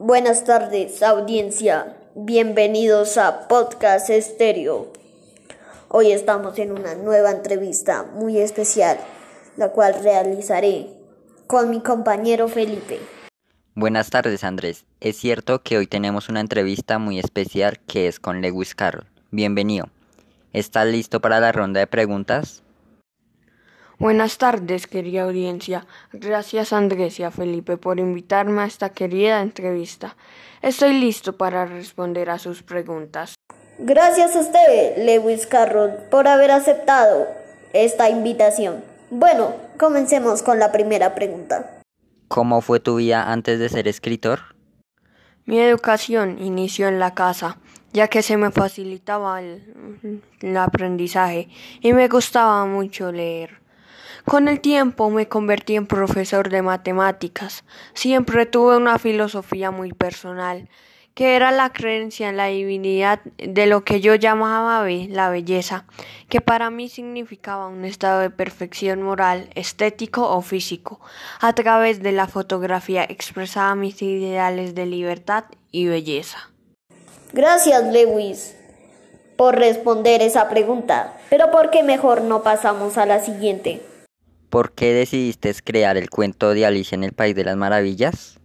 Buenas tardes, audiencia. Bienvenidos a Podcast Estéreo. Hoy estamos en una nueva entrevista muy especial, la cual realizaré con mi compañero Felipe. Buenas tardes, Andrés. Es cierto que hoy tenemos una entrevista muy especial que es con Lewis Carroll. Bienvenido. ¿Estás listo para la ronda de preguntas? Buenas tardes, querida audiencia. Gracias Andrés y a Felipe por invitarme a esta querida entrevista. Estoy listo para responder a sus preguntas. Gracias a usted, Lewis Carroll, por haber aceptado esta invitación. Bueno, comencemos con la primera pregunta. ¿Cómo fue tu vida antes de ser escritor? Mi educación inició en la casa, ya que se me facilitaba el, el aprendizaje y me gustaba mucho leer. Con el tiempo me convertí en profesor de matemáticas. Siempre tuve una filosofía muy personal, que era la creencia en la divinidad de lo que yo llamaba la belleza, que para mí significaba un estado de perfección moral, estético o físico. A través de la fotografía expresaba mis ideales de libertad y belleza. Gracias, Lewis, por responder esa pregunta. Pero ¿por qué mejor no pasamos a la siguiente? ¿Por qué decidiste crear el cuento de Alicia en el País de las Maravillas?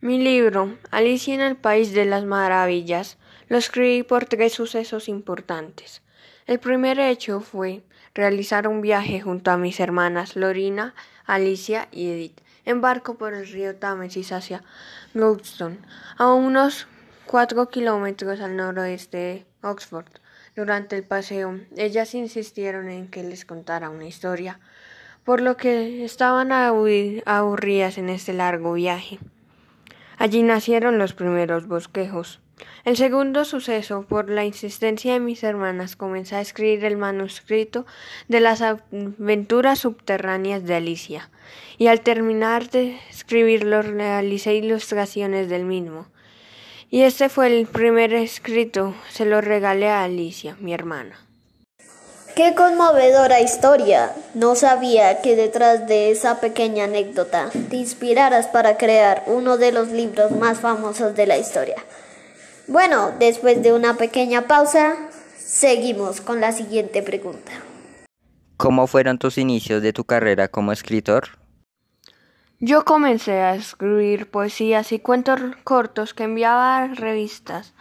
Mi libro, Alicia en el País de las Maravillas, lo escribí por tres sucesos importantes. El primer hecho fue realizar un viaje junto a mis hermanas Lorina, Alicia y Edith en barco por el río Támesis hacia Goldstone, a unos cuatro kilómetros al noroeste de Oxford. Durante el paseo, ellas insistieron en que les contara una historia, por lo que estaban aburridas en este largo viaje. Allí nacieron los primeros bosquejos. El segundo suceso, por la insistencia de mis hermanas, comencé a escribir el manuscrito de las aventuras subterráneas de Alicia, y al terminar de escribirlo realicé ilustraciones del mismo. Y este fue el primer escrito, se lo regalé a Alicia, mi hermana. Qué conmovedora historia. No sabía que detrás de esa pequeña anécdota te inspiraras para crear uno de los libros más famosos de la historia. Bueno, después de una pequeña pausa, seguimos con la siguiente pregunta. ¿Cómo fueron tus inicios de tu carrera como escritor? Yo comencé a escribir poesías y cuentos cortos que enviaba a revistas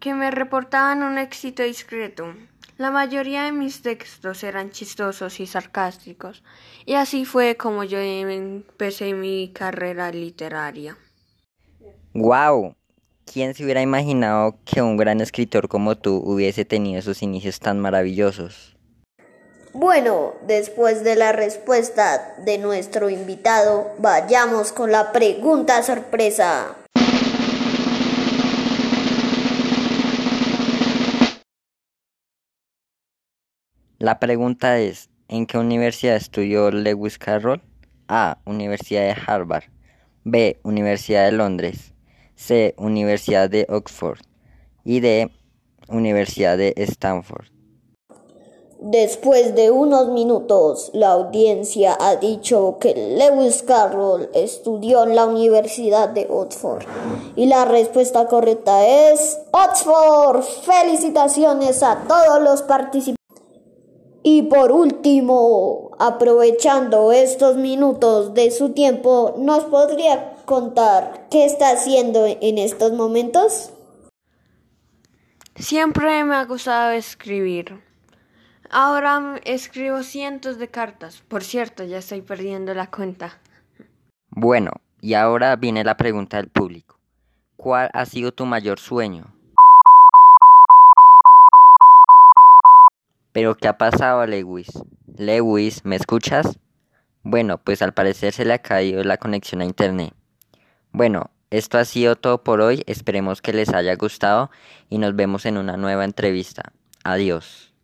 que me reportaban un éxito discreto. La mayoría de mis textos eran chistosos y sarcásticos, y así fue como yo empecé mi carrera literaria. ¡Wow! ¿Quién se hubiera imaginado que un gran escritor como tú hubiese tenido esos inicios tan maravillosos? Bueno, después de la respuesta de nuestro invitado, vayamos con la pregunta sorpresa. La pregunta es, ¿en qué universidad estudió Lewis Carroll? A. Universidad de Harvard. B. Universidad de Londres. C. Universidad de Oxford. Y D. Universidad de Stanford. Después de unos minutos, la audiencia ha dicho que Lewis Carroll estudió en la Universidad de Oxford. Y la respuesta correcta es Oxford. Felicitaciones a todos los participantes. Y por último, aprovechando estos minutos de su tiempo, ¿nos podría contar qué está haciendo en estos momentos? Siempre me ha gustado escribir. Ahora escribo cientos de cartas. Por cierto, ya estoy perdiendo la cuenta. Bueno, y ahora viene la pregunta del público. ¿Cuál ha sido tu mayor sueño? ¿Pero qué ha pasado, Lewis? Lewis, ¿me escuchas? Bueno, pues al parecer se le ha caído la conexión a internet. Bueno, esto ha sido todo por hoy. Esperemos que les haya gustado y nos vemos en una nueva entrevista. Adiós.